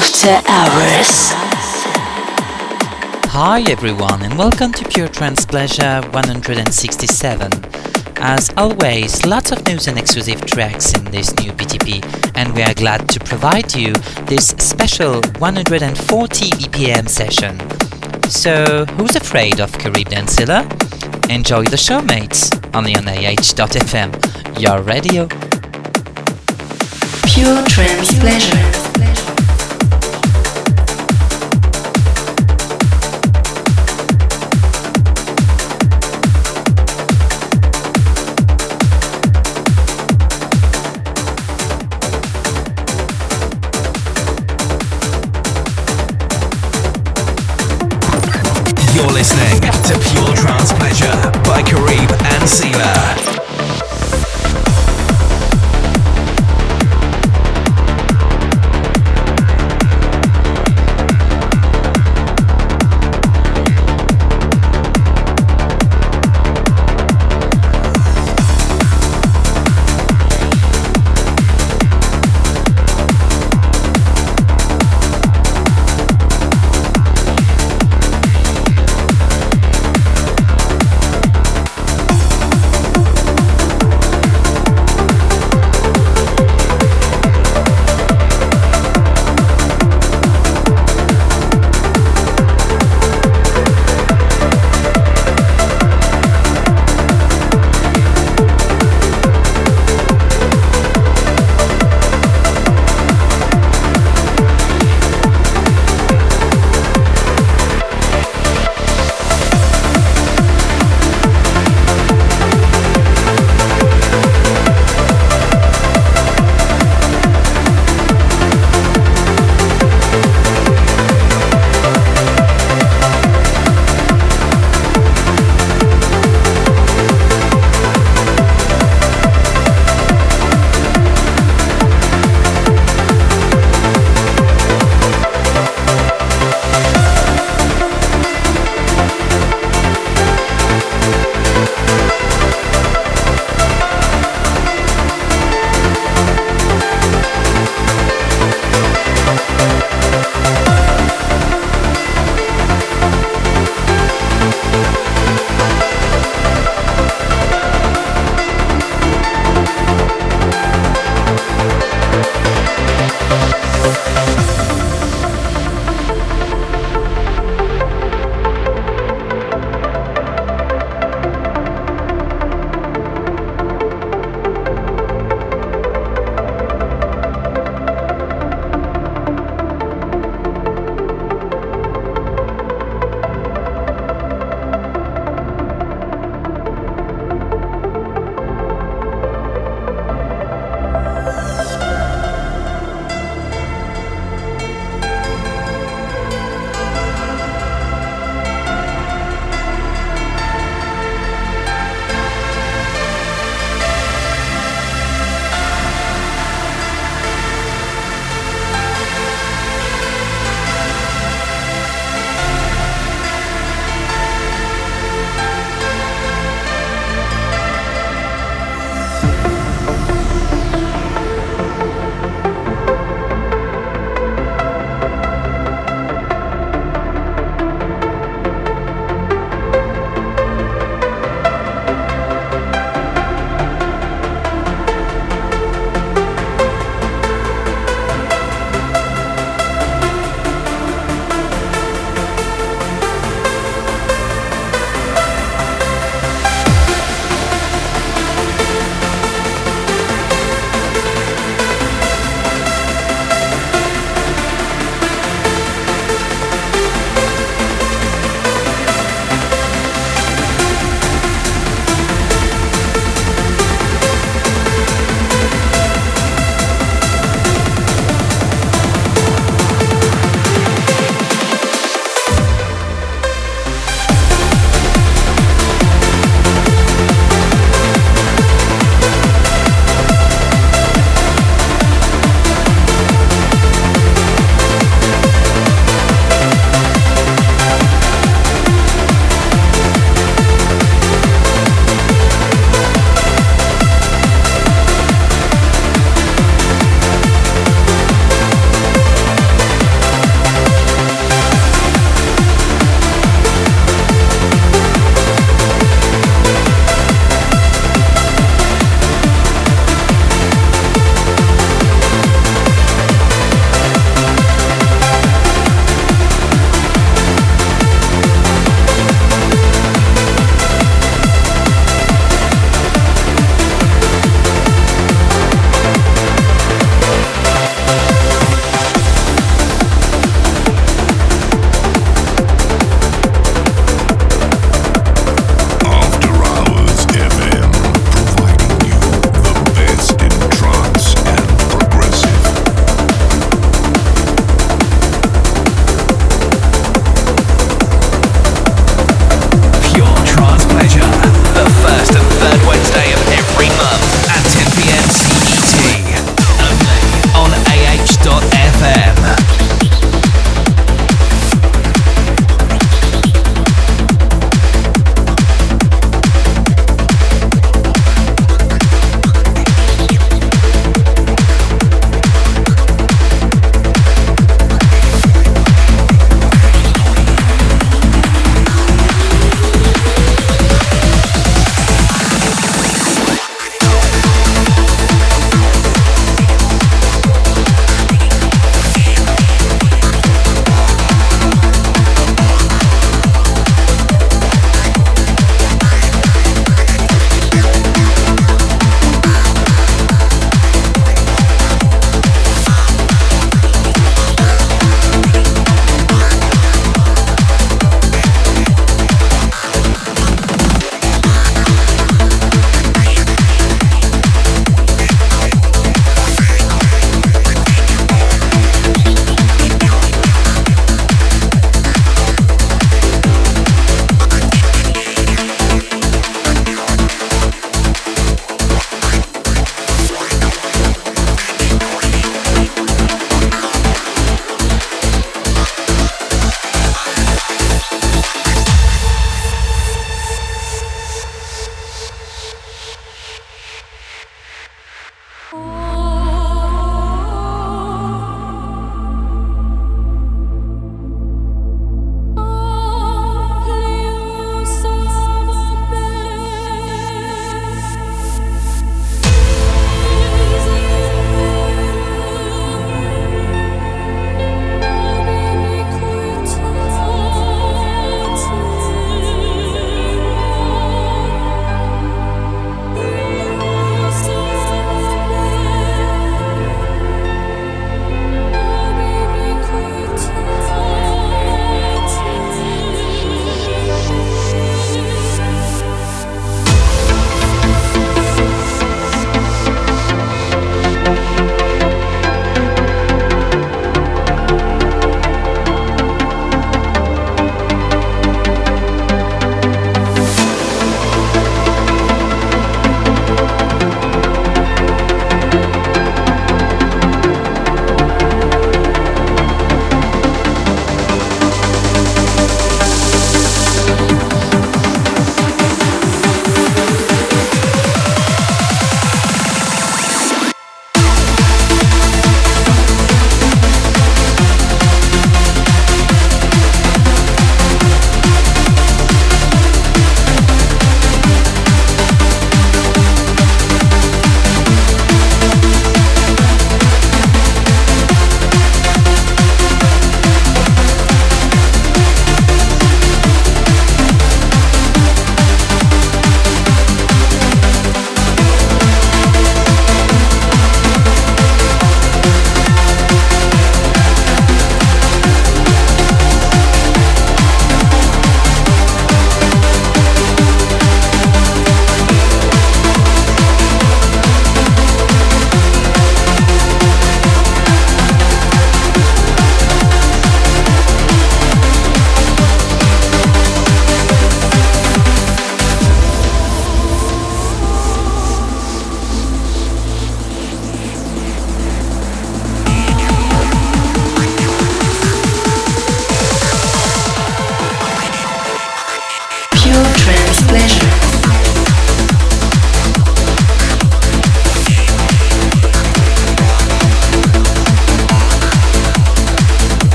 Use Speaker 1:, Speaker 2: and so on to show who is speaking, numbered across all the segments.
Speaker 1: After Hours.
Speaker 2: Hi everyone and welcome to Pure Trance Pleasure 167. As always, lots of news and exclusive tracks in this new PTP and we are glad to provide you this special 140 BPM session. So, who's afraid of Caribbean Silla? Enjoy the show mates, only on AH.fm, your radio.
Speaker 1: Pure Trance Pleasure.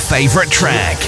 Speaker 3: Favorite track.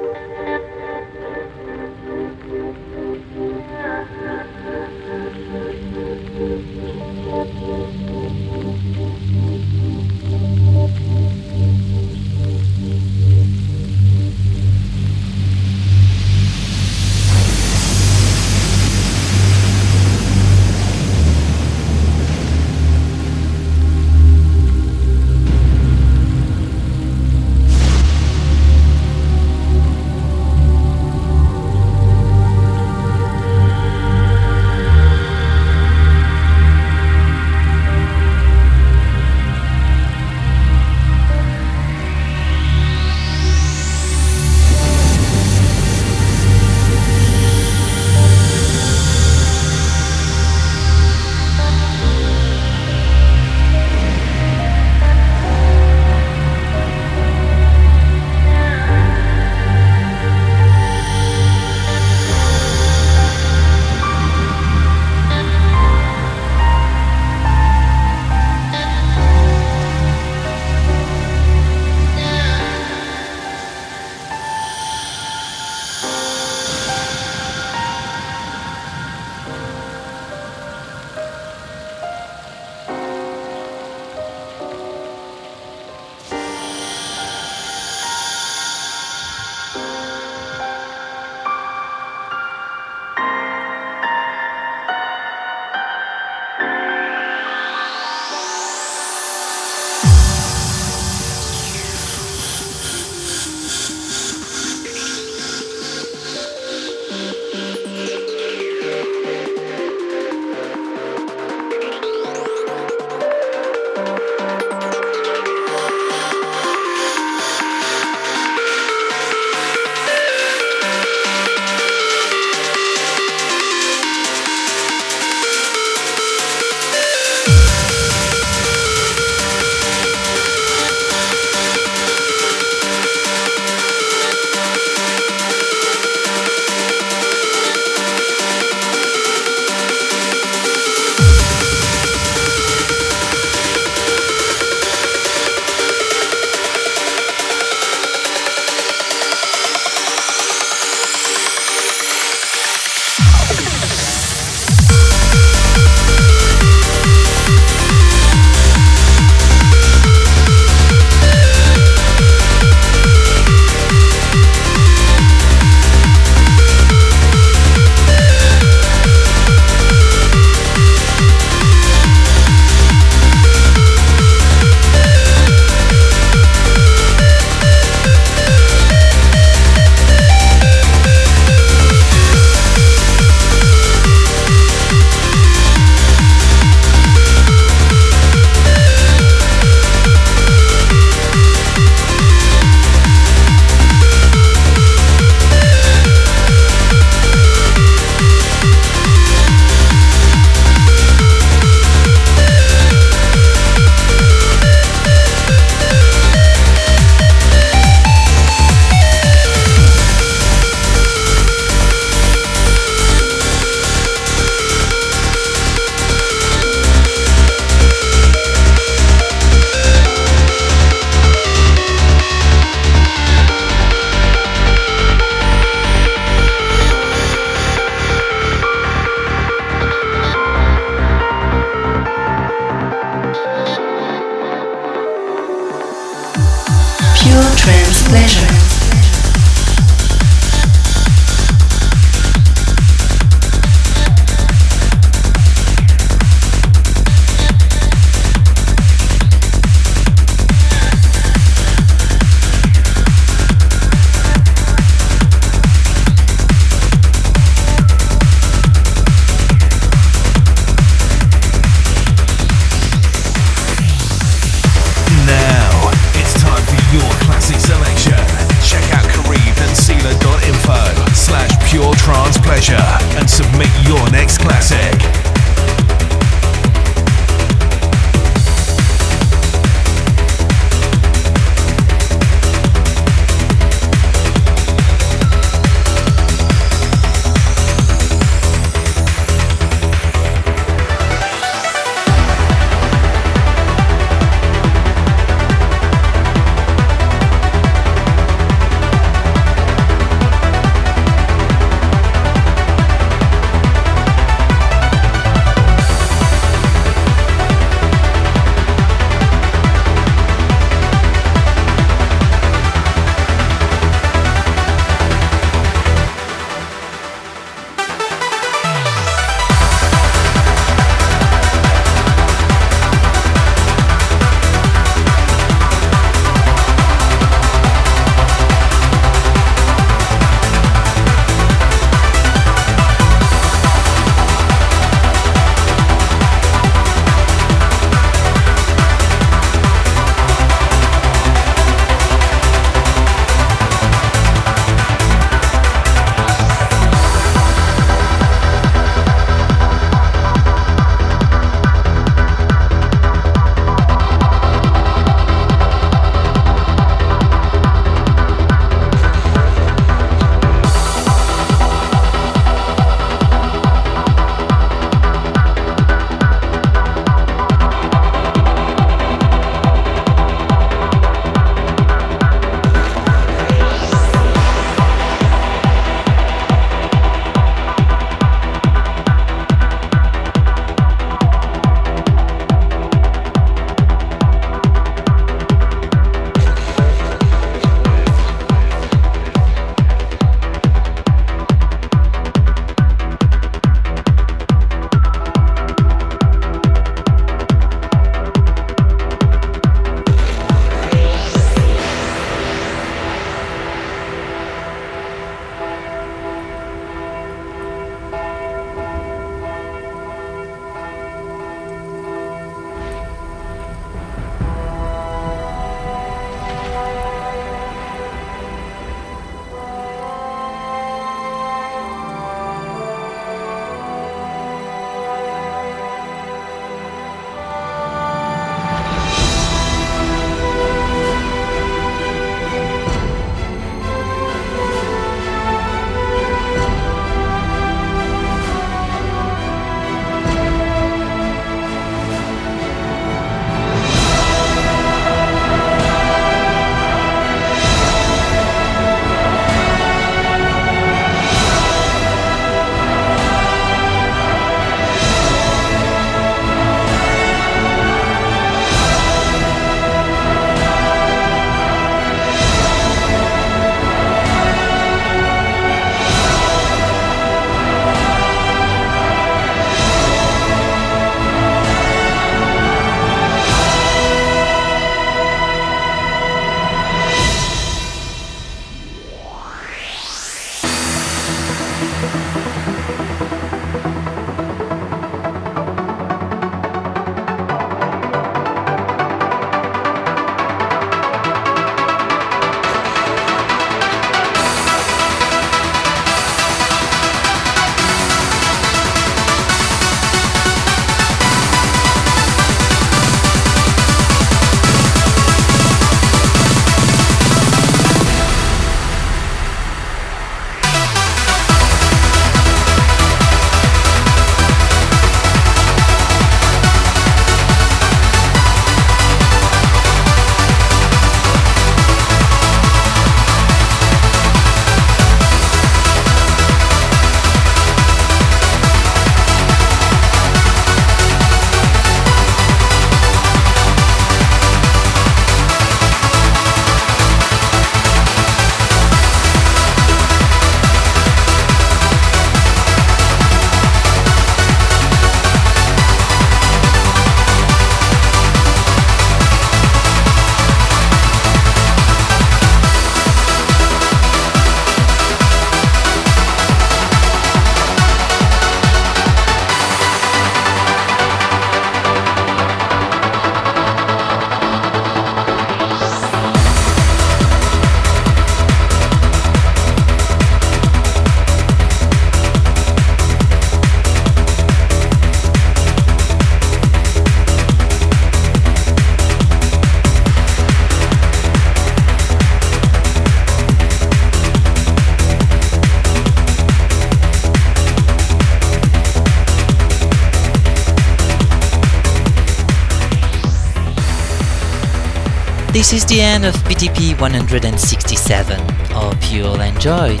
Speaker 2: This is the end of PTP 167. Hope you all enjoyed.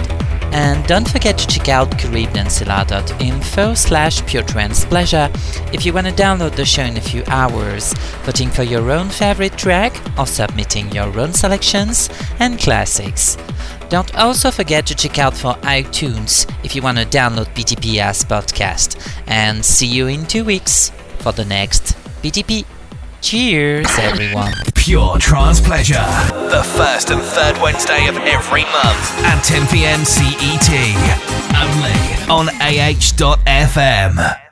Speaker 2: And don't forget to check out caribbeancela.info slash pure trance pleasure if you want to download the show in a few hours, voting for your own favorite track or submitting your own selections and classics. Don't also forget to check out for iTunes if you want to download PTP as podcast. And see you in two weeks for the next PTP. Cheers, everyone.
Speaker 3: Pure Trance Pleasure. The first and third Wednesday of every month at 10 p.m. CET. Only on AH.FM.